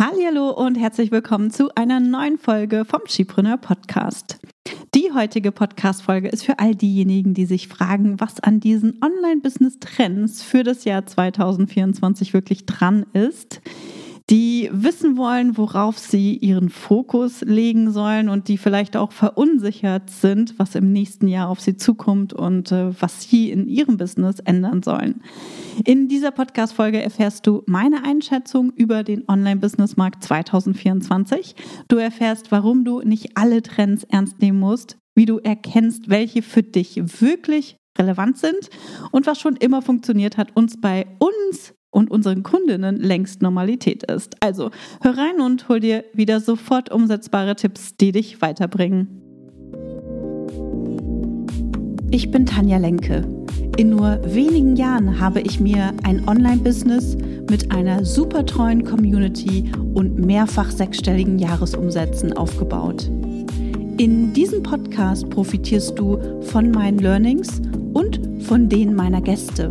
Hallo und herzlich willkommen zu einer neuen Folge vom Skipreneur Podcast. Die heutige Podcast-Folge ist für all diejenigen, die sich fragen, was an diesen Online-Business-Trends für das Jahr 2024 wirklich dran ist die wissen wollen, worauf sie ihren Fokus legen sollen und die vielleicht auch verunsichert sind, was im nächsten Jahr auf sie zukommt und äh, was sie in ihrem Business ändern sollen. In dieser Podcast-Folge erfährst du meine Einschätzung über den Online-Business-Markt 2024. Du erfährst, warum du nicht alle Trends ernst nehmen musst, wie du erkennst, welche für dich wirklich relevant sind und was schon immer funktioniert hat, uns bei uns und unseren Kundinnen längst Normalität ist. Also hör rein und hol dir wieder sofort umsetzbare Tipps, die dich weiterbringen. Ich bin Tanja Lenke. In nur wenigen Jahren habe ich mir ein Online-Business mit einer super treuen Community und mehrfach sechsstelligen Jahresumsätzen aufgebaut. In diesem Podcast profitierst du von meinen Learnings und von denen meiner Gäste.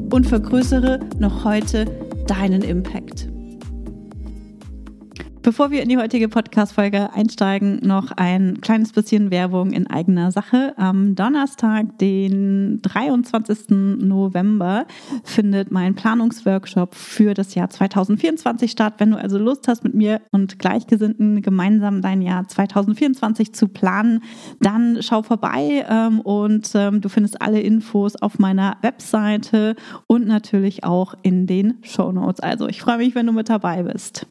und vergrößere noch heute deinen Impact. Bevor wir in die heutige Podcast-Folge einsteigen, noch ein kleines bisschen Werbung in eigener Sache. Am Donnerstag, den 23. November, findet mein Planungsworkshop für das Jahr 2024 statt. Wenn du also Lust hast, mit mir und Gleichgesinnten gemeinsam dein Jahr 2024 zu planen, dann schau vorbei ähm, und ähm, du findest alle Infos auf meiner Webseite und natürlich auch in den Show Notes. Also ich freue mich, wenn du mit dabei bist.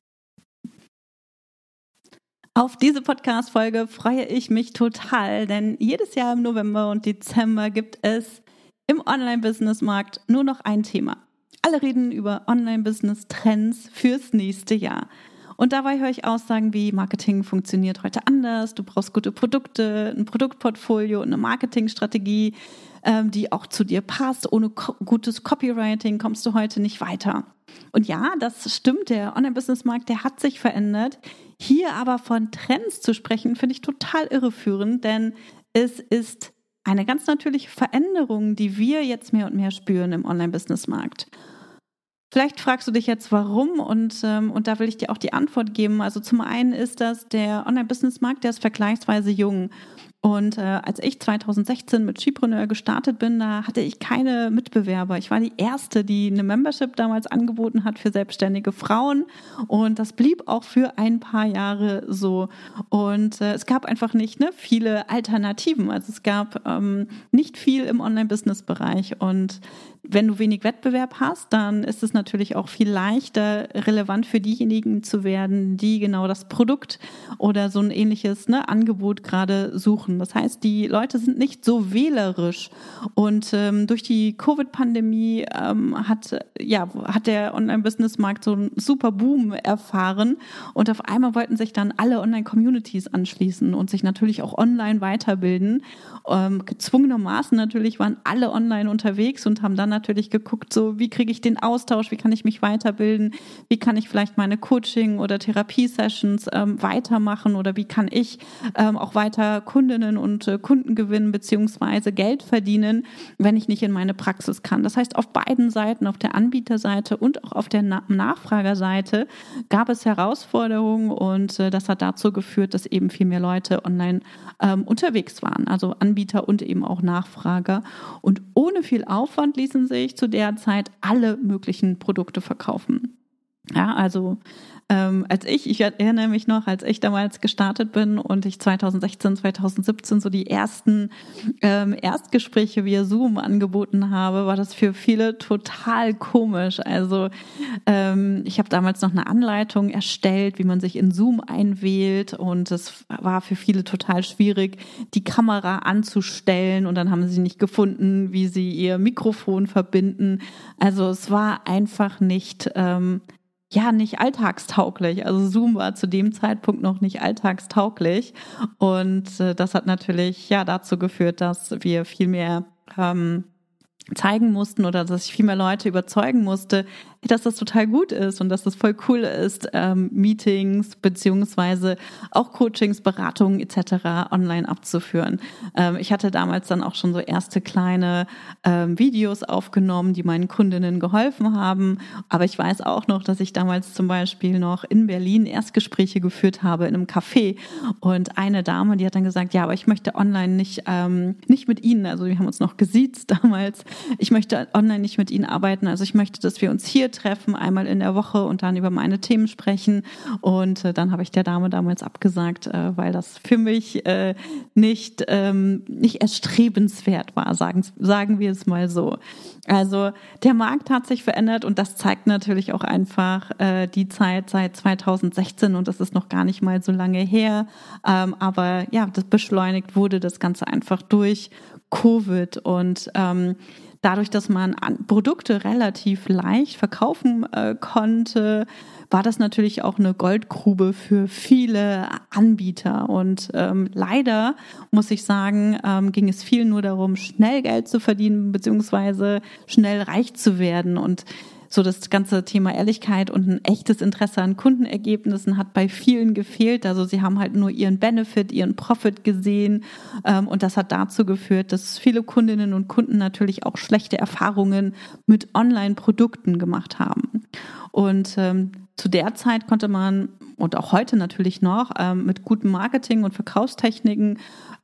Auf diese Podcast-Folge freue ich mich total, denn jedes Jahr im November und Dezember gibt es im Online-Business-Markt nur noch ein Thema. Alle reden über Online-Business-Trends fürs nächste Jahr. Und dabei höre ich Aussagen wie Marketing funktioniert heute anders, du brauchst gute Produkte, ein Produktportfolio und eine Marketingstrategie, ähm, die auch zu dir passt. Ohne gutes Copywriting kommst du heute nicht weiter. Und ja, das stimmt, der Online-Business-Markt, der hat sich verändert. Hier aber von Trends zu sprechen, finde ich total irreführend, denn es ist eine ganz natürliche Veränderung, die wir jetzt mehr und mehr spüren im Online-Business-Markt. Vielleicht fragst du dich jetzt, warum und, ähm, und da will ich dir auch die Antwort geben. Also zum einen ist das der Online-Business-Markt, der ist vergleichsweise jung. Und äh, als ich 2016 mit Skipreneur gestartet bin, da hatte ich keine Mitbewerber. Ich war die erste, die eine Membership damals angeboten hat für selbstständige Frauen. Und das blieb auch für ein paar Jahre so. Und äh, es gab einfach nicht ne, viele Alternativen. Also es gab ähm, nicht viel im Online-Business-Bereich. Und wenn du wenig Wettbewerb hast, dann ist es natürlich auch viel leichter relevant für diejenigen zu werden, die genau das Produkt oder so ein ähnliches ne, Angebot gerade suchen. Das heißt, die Leute sind nicht so wählerisch. Und ähm, durch die Covid-Pandemie ähm, hat, ja, hat der Online-Business-Markt so einen super Boom erfahren. Und auf einmal wollten sich dann alle Online-Communities anschließen und sich natürlich auch online weiterbilden. Ähm, gezwungenermaßen natürlich waren alle online unterwegs und haben dann natürlich geguckt, so wie kriege ich den Austausch, wie kann ich mich weiterbilden, wie kann ich vielleicht meine Coaching- oder Therapiesessions ähm, weitermachen oder wie kann ich ähm, auch weiter Kundinnen und äh, Kunden gewinnen beziehungsweise Geld verdienen, wenn ich nicht in meine Praxis kann. Das heißt, auf beiden Seiten, auf der Anbieterseite und auch auf der Na Nachfragerseite gab es Herausforderungen und äh, das hat dazu geführt, dass eben viel mehr Leute online ähm, unterwegs waren, also Anbieter und eben auch Nachfrager. Und ohne viel Aufwand ließen ließen sich zu der Zeit alle möglichen Produkte verkaufen. Ja, also ähm, als ich, ich erinnere mich noch, als ich damals gestartet bin und ich 2016, 2017 so die ersten ähm, Erstgespräche via Zoom angeboten habe, war das für viele total komisch. Also ähm, ich habe damals noch eine Anleitung erstellt, wie man sich in Zoom einwählt und es war für viele total schwierig, die Kamera anzustellen und dann haben sie nicht gefunden, wie sie ihr Mikrofon verbinden. Also es war einfach nicht ähm, ja nicht alltagstauglich. Also Zoom war zu dem Zeitpunkt noch nicht alltagstauglich. Und äh, das hat natürlich ja dazu geführt, dass wir viel mehr ähm, zeigen mussten oder dass ich viel mehr Leute überzeugen musste, dass das total gut ist und dass das voll cool ist, ähm, Meetings beziehungsweise auch Coachings, Beratungen etc. online abzuführen. Ähm, ich hatte damals dann auch schon so erste kleine ähm, Videos aufgenommen, die meinen Kundinnen geholfen haben. Aber ich weiß auch noch, dass ich damals zum Beispiel noch in Berlin Erstgespräche geführt habe in einem Café und eine Dame, die hat dann gesagt, ja, aber ich möchte online nicht ähm, nicht mit Ihnen, also wir haben uns noch gesiezt damals. Ich möchte online nicht mit Ihnen arbeiten, also ich möchte, dass wir uns hier treffen, einmal in der Woche und dann über meine Themen sprechen. Und äh, dann habe ich der Dame damals abgesagt, äh, weil das für mich äh, nicht, ähm, nicht erstrebenswert war, sagen, sagen wir es mal so. Also der Markt hat sich verändert und das zeigt natürlich auch einfach äh, die Zeit seit 2016 und das ist noch gar nicht mal so lange her. Ähm, aber ja, das beschleunigt wurde das Ganze einfach durch Covid und ähm, dadurch, dass man Produkte relativ leicht verkaufen äh, konnte, war das natürlich auch eine Goldgrube für viele Anbieter. Und ähm, leider muss ich sagen, ähm, ging es viel nur darum, schnell Geld zu verdienen, beziehungsweise schnell reich zu werden. Und so das ganze Thema Ehrlichkeit und ein echtes Interesse an Kundenergebnissen hat bei vielen gefehlt. Also sie haben halt nur ihren Benefit, ihren Profit gesehen. Ähm, und das hat dazu geführt, dass viele Kundinnen und Kunden natürlich auch schlechte Erfahrungen mit Online-Produkten gemacht haben. Und ähm, zu der Zeit konnte man und auch heute natürlich noch ähm, mit gutem Marketing und Verkaufstechniken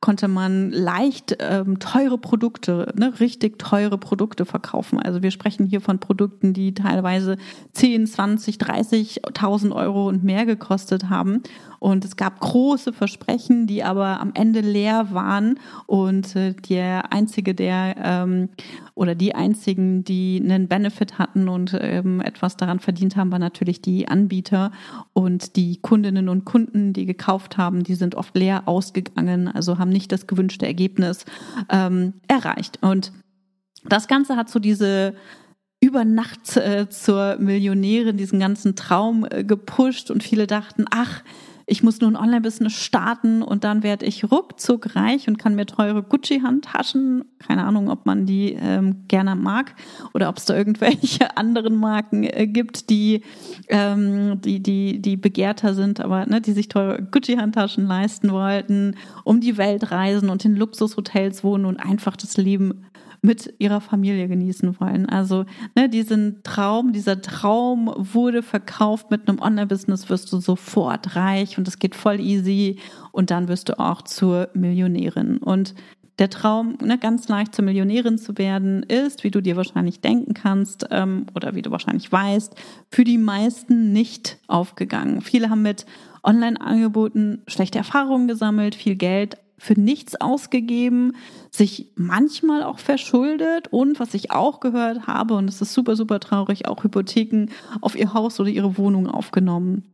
konnte man leicht ähm, teure Produkte, ne, richtig teure Produkte verkaufen. Also wir sprechen hier von Produkten, die teilweise 10, 20, 30.000 Euro und mehr gekostet haben. Und es gab große Versprechen, die aber am Ende leer waren. Und äh, der einzige, der ähm, oder die einzigen, die einen Benefit hatten und ähm, etwas daran verdient haben, war natürlich die Anbieter und die Kundinnen und Kunden, die gekauft haben, die sind oft leer ausgegangen, also haben nicht das gewünschte Ergebnis ähm, erreicht. Und das Ganze hat so diese über Nacht äh, zur Millionärin diesen ganzen Traum äh, gepusht und viele dachten, ach, ich muss nur ein Online-Business starten und dann werde ich ruckzuck reich und kann mir teure Gucci-Handtaschen, keine Ahnung, ob man die ähm, gerne mag oder ob es da irgendwelche anderen Marken äh, gibt, die, ähm, die, die, die begehrter sind, aber ne, die sich teure Gucci-Handtaschen leisten wollten, um die Welt reisen und in Luxushotels wohnen und einfach das Leben mit ihrer Familie genießen wollen. Also ne, diesen Traum, dieser Traum wurde verkauft mit einem Online-Business, wirst du sofort reich und es geht voll easy und dann wirst du auch zur Millionärin. Und der Traum, ne, ganz leicht zur Millionärin zu werden, ist, wie du dir wahrscheinlich denken kannst ähm, oder wie du wahrscheinlich weißt, für die meisten nicht aufgegangen. Viele haben mit Online-Angeboten schlechte Erfahrungen gesammelt, viel Geld für nichts ausgegeben, sich manchmal auch verschuldet und was ich auch gehört habe, und es ist super, super traurig, auch Hypotheken auf ihr Haus oder ihre Wohnung aufgenommen.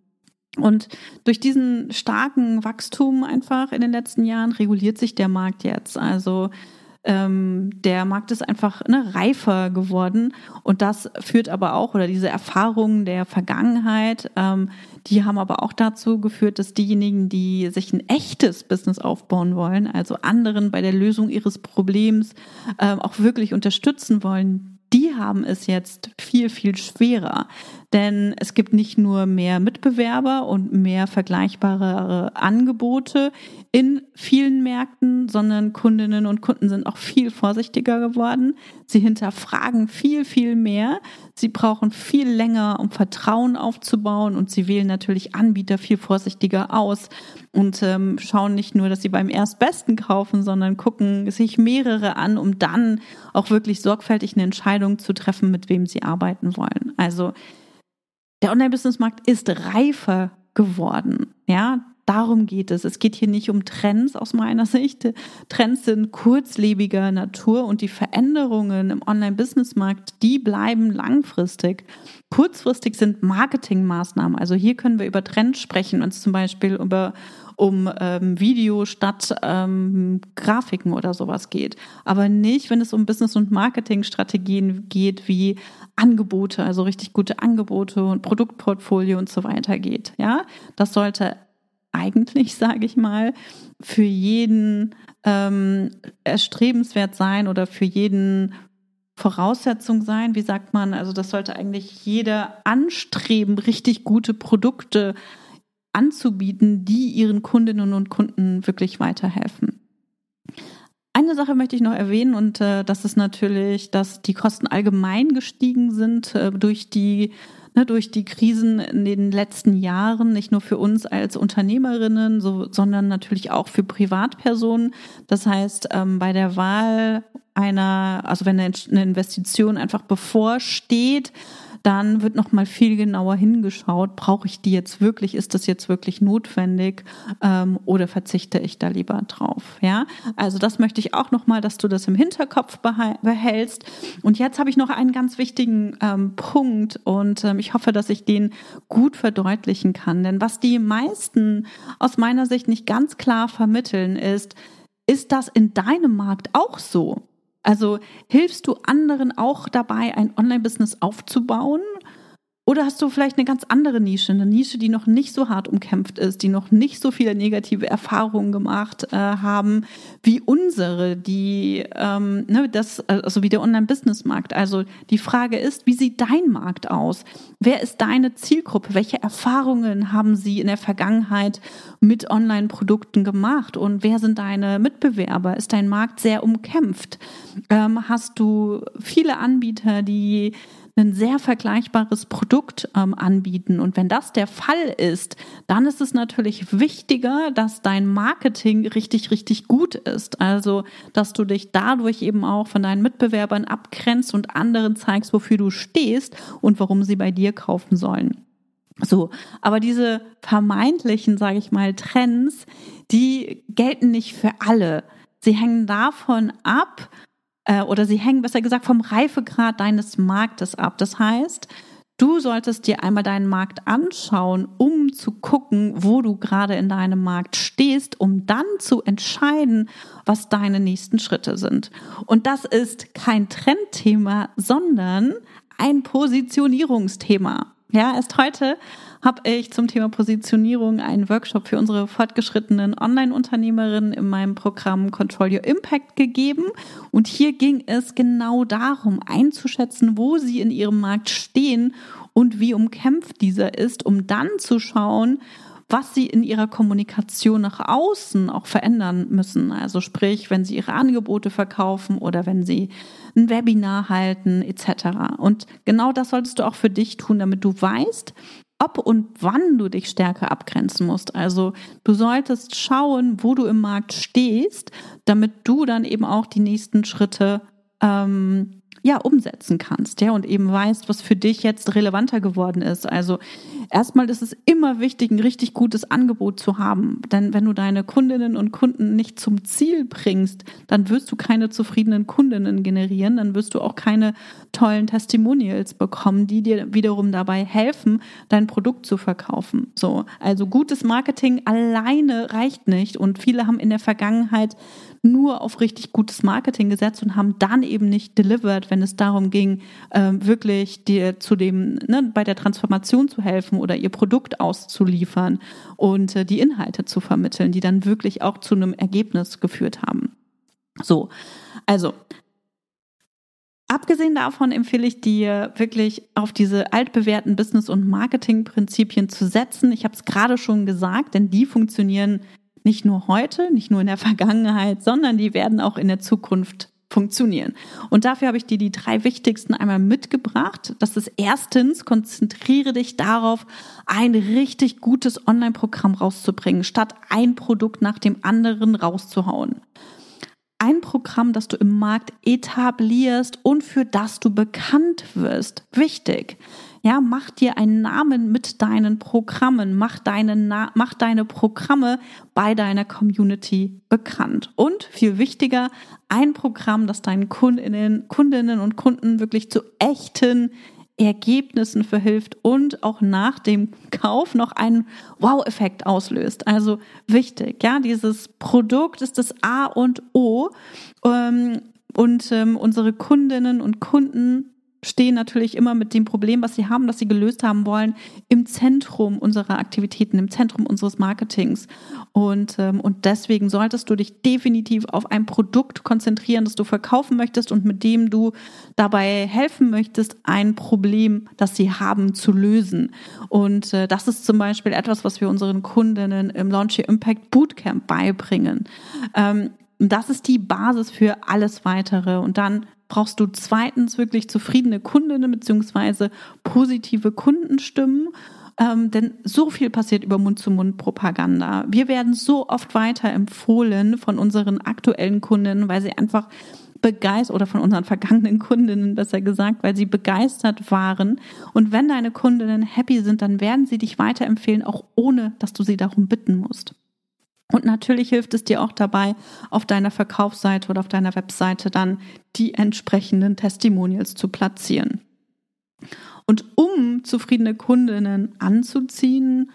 Und durch diesen starken Wachstum einfach in den letzten Jahren reguliert sich der Markt jetzt. Also ähm, der Markt ist einfach ne, reifer geworden und das führt aber auch, oder diese Erfahrungen der Vergangenheit, ähm, die haben aber auch dazu geführt, dass diejenigen, die sich ein echtes Business aufbauen wollen, also anderen bei der Lösung ihres Problems ähm, auch wirklich unterstützen wollen, die haben es jetzt viel, viel schwerer. Denn es gibt nicht nur mehr Mitbewerber und mehr vergleichbare Angebote in vielen Märkten, sondern Kundinnen und Kunden sind auch viel vorsichtiger geworden. Sie hinterfragen viel, viel mehr. Sie brauchen viel länger, um Vertrauen aufzubauen und sie wählen natürlich Anbieter viel vorsichtiger aus und ähm, schauen nicht nur, dass sie beim Erstbesten kaufen, sondern gucken sich mehrere an, um dann auch wirklich sorgfältig eine Entscheidung zu treffen, mit wem sie arbeiten wollen. Also der Online-Business-Markt ist reifer geworden. Ja, darum geht es. Es geht hier nicht um Trends aus meiner Sicht. Trends sind kurzlebiger Natur und die Veränderungen im Online-Business-Markt, die bleiben langfristig. Kurzfristig sind Marketingmaßnahmen. Also hier können wir über Trends sprechen, wenn zum Beispiel über um ähm, Video statt ähm, Grafiken oder sowas geht. Aber nicht, wenn es um Business- und Marketingstrategien geht, wie Angebote, also richtig gute Angebote und Produktportfolio und so weiter geht. Ja, das sollte eigentlich, sage ich mal, für jeden ähm, erstrebenswert sein oder für jeden Voraussetzung sein. Wie sagt man? Also das sollte eigentlich jeder anstreben, richtig gute Produkte anzubieten, die ihren Kundinnen und Kunden wirklich weiterhelfen. Eine Sache möchte ich noch erwähnen und äh, das ist natürlich, dass die Kosten allgemein gestiegen sind äh, durch die ne, durch die Krisen in den letzten Jahren, nicht nur für uns als Unternehmerinnen, so, sondern natürlich auch für Privatpersonen. Das heißt, ähm, bei der Wahl einer, also wenn eine Investition einfach bevorsteht, dann wird noch mal viel genauer hingeschaut, brauche ich die jetzt wirklich, ist das jetzt wirklich notwendig ähm, oder verzichte ich da lieber drauf? Ja, also das möchte ich auch noch mal, dass du das im Hinterkopf behältst. Und jetzt habe ich noch einen ganz wichtigen ähm, Punkt und ähm, ich hoffe, dass ich den gut verdeutlichen kann. Denn was die meisten aus meiner Sicht nicht ganz klar vermitteln ist, ist das in deinem Markt auch so? Also hilfst du anderen auch dabei, ein Online-Business aufzubauen? Oder hast du vielleicht eine ganz andere Nische, eine Nische, die noch nicht so hart umkämpft ist, die noch nicht so viele negative Erfahrungen gemacht äh, haben wie unsere, die ähm, ne, das also wie der Online-Business-Markt. Also die Frage ist, wie sieht dein Markt aus? Wer ist deine Zielgruppe? Welche Erfahrungen haben sie in der Vergangenheit mit Online-Produkten gemacht? Und wer sind deine Mitbewerber? Ist dein Markt sehr umkämpft? Ähm, hast du viele Anbieter, die ein sehr vergleichbares Produkt ähm, anbieten. Und wenn das der Fall ist, dann ist es natürlich wichtiger, dass dein Marketing richtig, richtig gut ist. Also, dass du dich dadurch eben auch von deinen Mitbewerbern abgrenzt und anderen zeigst, wofür du stehst und warum sie bei dir kaufen sollen. So, aber diese vermeintlichen, sage ich mal, Trends, die gelten nicht für alle. Sie hängen davon ab, äh, oder sie hängen besser gesagt vom Reifegrad deines Marktes ab. Das heißt, du solltest dir einmal deinen Markt anschauen, um zu gucken, wo du gerade in deinem Markt stehst, um dann zu entscheiden, was deine nächsten Schritte sind. Und das ist kein Trendthema, sondern ein Positionierungsthema. Ja, erst heute habe ich zum Thema Positionierung einen Workshop für unsere fortgeschrittenen Online-Unternehmerinnen in meinem Programm Control Your Impact gegeben. Und hier ging es genau darum, einzuschätzen, wo sie in ihrem Markt stehen und wie umkämpft dieser ist, um dann zu schauen, was sie in ihrer Kommunikation nach außen auch verändern müssen. Also sprich, wenn sie ihre Angebote verkaufen oder wenn sie ein Webinar halten etc. Und genau das solltest du auch für dich tun, damit du weißt, ob und wann du dich stärker abgrenzen musst. Also du solltest schauen, wo du im Markt stehst, damit du dann eben auch die nächsten Schritte ähm, ja, umsetzen kannst, ja, und eben weißt, was für dich jetzt relevanter geworden ist. Also erstmal ist es immer wichtig, ein richtig gutes Angebot zu haben. Denn wenn du deine Kundinnen und Kunden nicht zum Ziel bringst, dann wirst du keine zufriedenen Kundinnen generieren, dann wirst du auch keine tollen Testimonials bekommen, die dir wiederum dabei helfen, dein Produkt zu verkaufen. So, also gutes Marketing alleine reicht nicht und viele haben in der Vergangenheit nur auf richtig gutes Marketing gesetzt und haben dann eben nicht delivered, wenn es darum ging, ähm, wirklich dir zu dem, ne, bei der Transformation zu helfen oder ihr Produkt auszuliefern und äh, die Inhalte zu vermitteln, die dann wirklich auch zu einem Ergebnis geführt haben. So, also Abgesehen davon empfehle ich dir wirklich auf diese altbewährten Business- und Marketing-Prinzipien zu setzen. Ich habe es gerade schon gesagt, denn die funktionieren nicht nur heute, nicht nur in der Vergangenheit, sondern die werden auch in der Zukunft funktionieren. Und dafür habe ich dir die drei wichtigsten einmal mitgebracht. Das ist erstens, konzentriere dich darauf, ein richtig gutes Online-Programm rauszubringen, statt ein Produkt nach dem anderen rauszuhauen. Ein Programm, das du im Markt etablierst und für das du bekannt wirst. Wichtig. Ja, mach dir einen Namen mit deinen Programmen, mach deine, Na mach deine Programme bei deiner Community bekannt. Und viel wichtiger, ein Programm, das deinen Kundinnen, Kundinnen und Kunden wirklich zu echten Ergebnissen verhilft und auch nach dem Kauf noch einen Wow-Effekt auslöst. Also wichtig, ja, dieses Produkt ist das A und O. Ähm, und ähm, unsere Kundinnen und Kunden stehen natürlich immer mit dem Problem, was sie haben, das sie gelöst haben wollen, im Zentrum unserer Aktivitäten, im Zentrum unseres Marketings. Und, ähm, und deswegen solltest du dich definitiv auf ein Produkt konzentrieren, das du verkaufen möchtest und mit dem du dabei helfen möchtest, ein Problem, das sie haben, zu lösen. Und äh, das ist zum Beispiel etwas, was wir unseren Kundinnen im Launch Your Impact Bootcamp beibringen. Ähm, das ist die Basis für alles weitere. Und dann brauchst du zweitens wirklich zufriedene Kundinnen beziehungsweise positive Kundenstimmen. Ähm, denn so viel passiert über Mund-zu-Mund-Propaganda. Wir werden so oft weiterempfohlen von unseren aktuellen Kundinnen, weil sie einfach begeistert oder von unseren vergangenen Kundinnen besser gesagt, weil sie begeistert waren. Und wenn deine Kundinnen happy sind, dann werden sie dich weiterempfehlen, auch ohne, dass du sie darum bitten musst. Und natürlich hilft es dir auch dabei, auf deiner Verkaufsseite oder auf deiner Webseite dann die entsprechenden Testimonials zu platzieren. Und um zufriedene Kundinnen anzuziehen,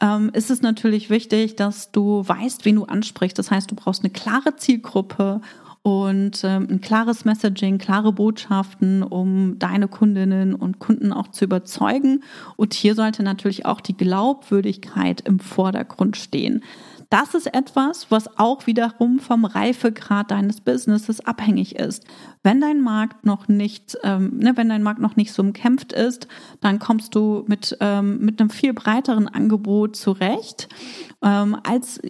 ähm, ist es natürlich wichtig, dass du weißt, wen du ansprichst. Das heißt, du brauchst eine klare Zielgruppe und ähm, ein klares Messaging, klare Botschaften, um deine Kundinnen und Kunden auch zu überzeugen. Und hier sollte natürlich auch die Glaubwürdigkeit im Vordergrund stehen das ist etwas, was auch wiederum vom Reifegrad deines Businesses abhängig ist. Wenn dein Markt noch nicht, ähm, ne, wenn dein Markt noch nicht so umkämpft ist, dann kommst du mit ähm, mit einem viel breiteren Angebot zurecht ähm, als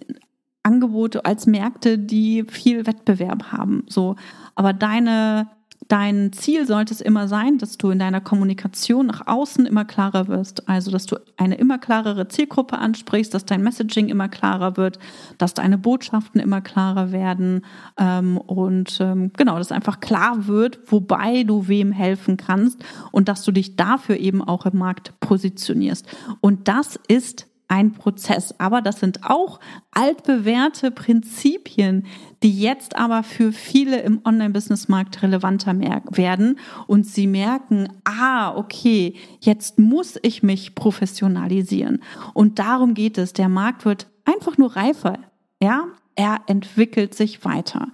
Angebote, als Märkte, die viel Wettbewerb haben. So, aber deine Dein Ziel sollte es immer sein, dass du in deiner Kommunikation nach außen immer klarer wirst. Also, dass du eine immer klarere Zielgruppe ansprichst, dass dein Messaging immer klarer wird, dass deine Botschaften immer klarer werden ähm, und ähm, genau, dass einfach klar wird, wobei du wem helfen kannst und dass du dich dafür eben auch im Markt positionierst. Und das ist ein Prozess. Aber das sind auch altbewährte Prinzipien, die jetzt aber für viele im Online-Business-Markt relevanter werden und sie merken, ah, okay, jetzt muss ich mich professionalisieren. Und darum geht es. Der Markt wird einfach nur reifer. Ja, er entwickelt sich weiter.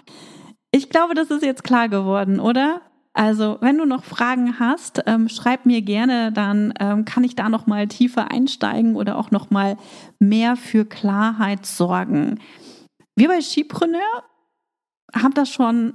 Ich glaube, das ist jetzt klar geworden, oder? Also, wenn du noch Fragen hast, ähm, schreib mir gerne, dann ähm, kann ich da noch mal tiefer einsteigen oder auch noch mal mehr für Klarheit sorgen. Wir bei Skipreneur haben das schon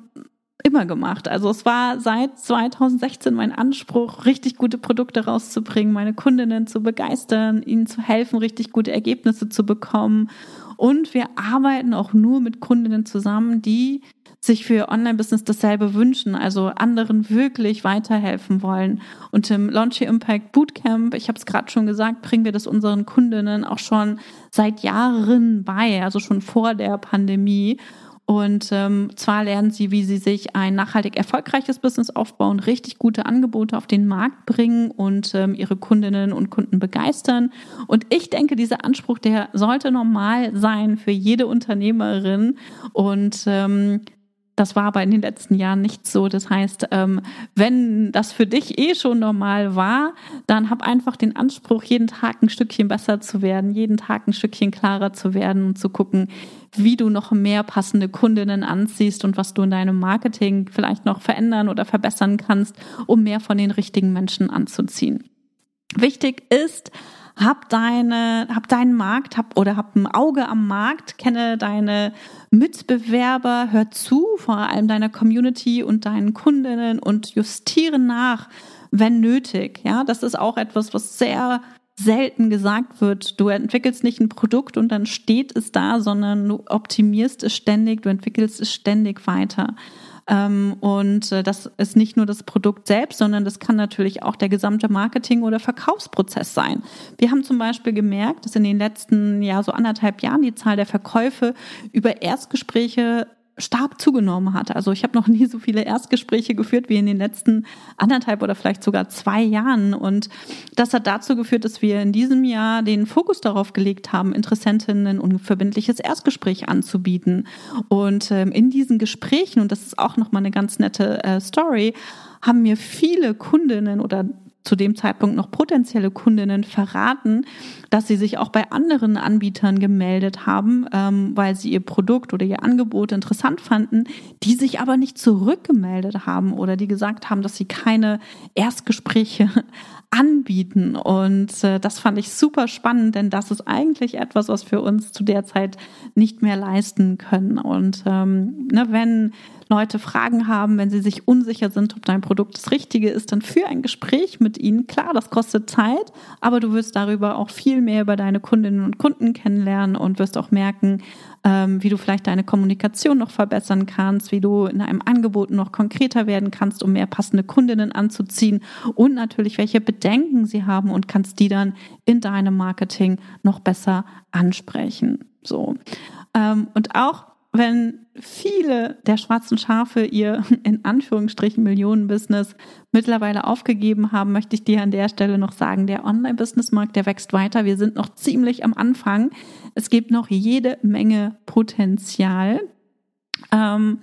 immer gemacht. Also es war seit 2016 mein Anspruch, richtig gute Produkte rauszubringen, meine Kundinnen zu begeistern, ihnen zu helfen, richtig gute Ergebnisse zu bekommen. Und wir arbeiten auch nur mit Kundinnen zusammen, die sich für Online-Business dasselbe wünschen, also anderen wirklich weiterhelfen wollen. Und im Launch Impact Bootcamp, ich habe es gerade schon gesagt, bringen wir das unseren Kundinnen auch schon seit Jahren bei, also schon vor der Pandemie. Und ähm, zwar lernen sie, wie sie sich ein nachhaltig erfolgreiches Business aufbauen, richtig gute Angebote auf den Markt bringen und ähm, ihre Kundinnen und Kunden begeistern. Und ich denke, dieser Anspruch, der sollte normal sein für jede Unternehmerin. Und ähm, das war aber in den letzten Jahren nicht so. Das heißt, ähm, wenn das für dich eh schon normal war, dann hab einfach den Anspruch, jeden Tag ein Stückchen besser zu werden, jeden Tag ein Stückchen klarer zu werden und zu gucken, wie du noch mehr passende Kundinnen anziehst und was du in deinem Marketing vielleicht noch verändern oder verbessern kannst, um mehr von den richtigen Menschen anzuziehen. Wichtig ist, hab deine, hab deinen Markt, hab oder hab ein Auge am Markt, kenne deine Mitbewerber, hör zu, vor allem deiner Community und deinen Kundinnen und justiere nach, wenn nötig. Ja, das ist auch etwas, was sehr selten gesagt wird. Du entwickelst nicht ein Produkt und dann steht es da, sondern du optimierst es ständig, du entwickelst es ständig weiter. Ähm, und äh, das ist nicht nur das Produkt selbst, sondern das kann natürlich auch der gesamte Marketing- oder Verkaufsprozess sein. Wir haben zum Beispiel gemerkt, dass in den letzten ja so anderthalb Jahren die Zahl der Verkäufe über Erstgespräche stark zugenommen hat. Also ich habe noch nie so viele Erstgespräche geführt wie in den letzten anderthalb oder vielleicht sogar zwei Jahren. Und das hat dazu geführt, dass wir in diesem Jahr den Fokus darauf gelegt haben, Interessentinnen ein unverbindliches Erstgespräch anzubieten. Und ähm, in diesen Gesprächen, und das ist auch nochmal eine ganz nette äh, Story, haben mir viele Kundinnen oder zu dem Zeitpunkt noch potenzielle Kundinnen verraten, dass sie sich auch bei anderen Anbietern gemeldet haben, ähm, weil sie ihr Produkt oder ihr Angebot interessant fanden, die sich aber nicht zurückgemeldet haben oder die gesagt haben, dass sie keine Erstgespräche anbieten. Und äh, das fand ich super spannend, denn das ist eigentlich etwas, was wir uns zu der Zeit nicht mehr leisten können. Und ähm, ne, wenn Leute Fragen haben, wenn sie sich unsicher sind, ob dein Produkt das Richtige ist, dann führ ein Gespräch mit ihnen. Klar, das kostet Zeit, aber du wirst darüber auch viel mehr über deine Kundinnen und Kunden kennenlernen und wirst auch merken, ähm, wie du vielleicht deine Kommunikation noch verbessern kannst, wie du in einem Angebot noch konkreter werden kannst, um mehr passende Kundinnen anzuziehen und natürlich, welche Bedenken sie haben und kannst die dann in deinem Marketing noch besser ansprechen. So. Ähm, und auch wenn viele der schwarzen Schafe ihr in Anführungsstrichen Millionenbusiness mittlerweile aufgegeben haben, möchte ich dir an der Stelle noch sagen, der Online-Business-Markt, der wächst weiter. Wir sind noch ziemlich am Anfang. Es gibt noch jede Menge Potenzial. Ähm,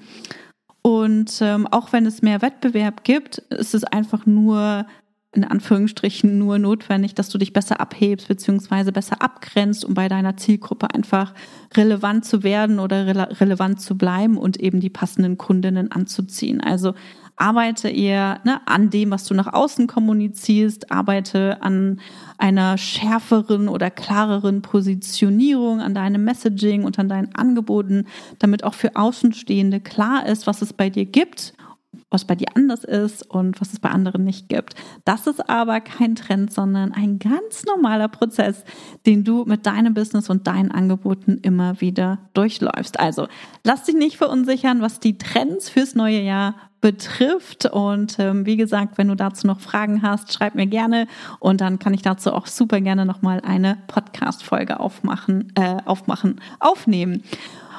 und ähm, auch wenn es mehr Wettbewerb gibt, ist es einfach nur in Anführungsstrichen nur notwendig, dass du dich besser abhebst beziehungsweise besser abgrenzt, um bei deiner Zielgruppe einfach relevant zu werden oder rele relevant zu bleiben und eben die passenden Kundinnen anzuziehen. Also arbeite eher ne, an dem, was du nach außen kommunizierst, arbeite an einer schärferen oder klareren Positionierung, an deinem Messaging und an deinen Angeboten, damit auch für Außenstehende klar ist, was es bei dir gibt was bei dir anders ist und was es bei anderen nicht gibt. Das ist aber kein Trend, sondern ein ganz normaler Prozess, den du mit deinem Business und deinen Angeboten immer wieder durchläufst. Also lass dich nicht verunsichern, was die Trends fürs neue Jahr betrifft. Und ähm, wie gesagt, wenn du dazu noch Fragen hast, schreib mir gerne und dann kann ich dazu auch super gerne nochmal eine Podcast-Folge aufmachen, äh, aufmachen, aufnehmen.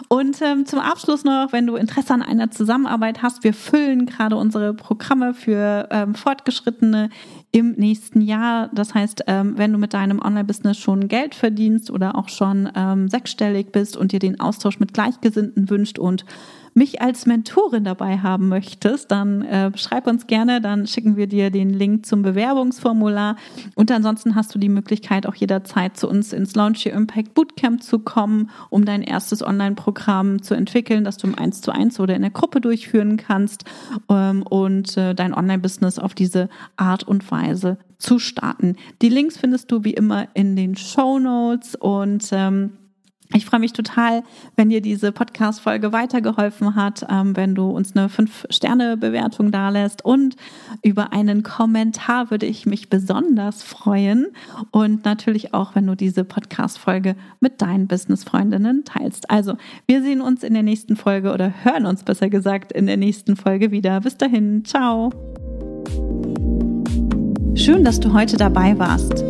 Und ähm, zum Abschluss noch, wenn du Interesse an einer Zusammenarbeit hast, wir füllen gerade unsere Programme für ähm, Fortgeschrittene im nächsten Jahr. Das heißt, ähm, wenn du mit deinem Online-Business schon Geld verdienst oder auch schon ähm, sechsstellig bist und dir den Austausch mit Gleichgesinnten wünscht und mich als Mentorin dabei haben möchtest, dann äh, schreib uns gerne, dann schicken wir dir den Link zum Bewerbungsformular. Und ansonsten hast du die Möglichkeit, auch jederzeit zu uns ins Launch Your Impact Bootcamp zu kommen, um dein erstes Online-Programm zu entwickeln, das du im 1 zu 1 oder in der Gruppe durchführen kannst ähm, und äh, dein Online-Business auf diese Art und Weise zu starten. Die Links findest du wie immer in den Show Notes und ähm, ich freue mich total, wenn dir diese Podcast-Folge weitergeholfen hat, ähm, wenn du uns eine 5-Sterne-Bewertung dalässt und über einen Kommentar würde ich mich besonders freuen. Und natürlich auch, wenn du diese Podcast-Folge mit deinen Business-Freundinnen teilst. Also, wir sehen uns in der nächsten Folge oder hören uns besser gesagt in der nächsten Folge wieder. Bis dahin, ciao. Schön, dass du heute dabei warst.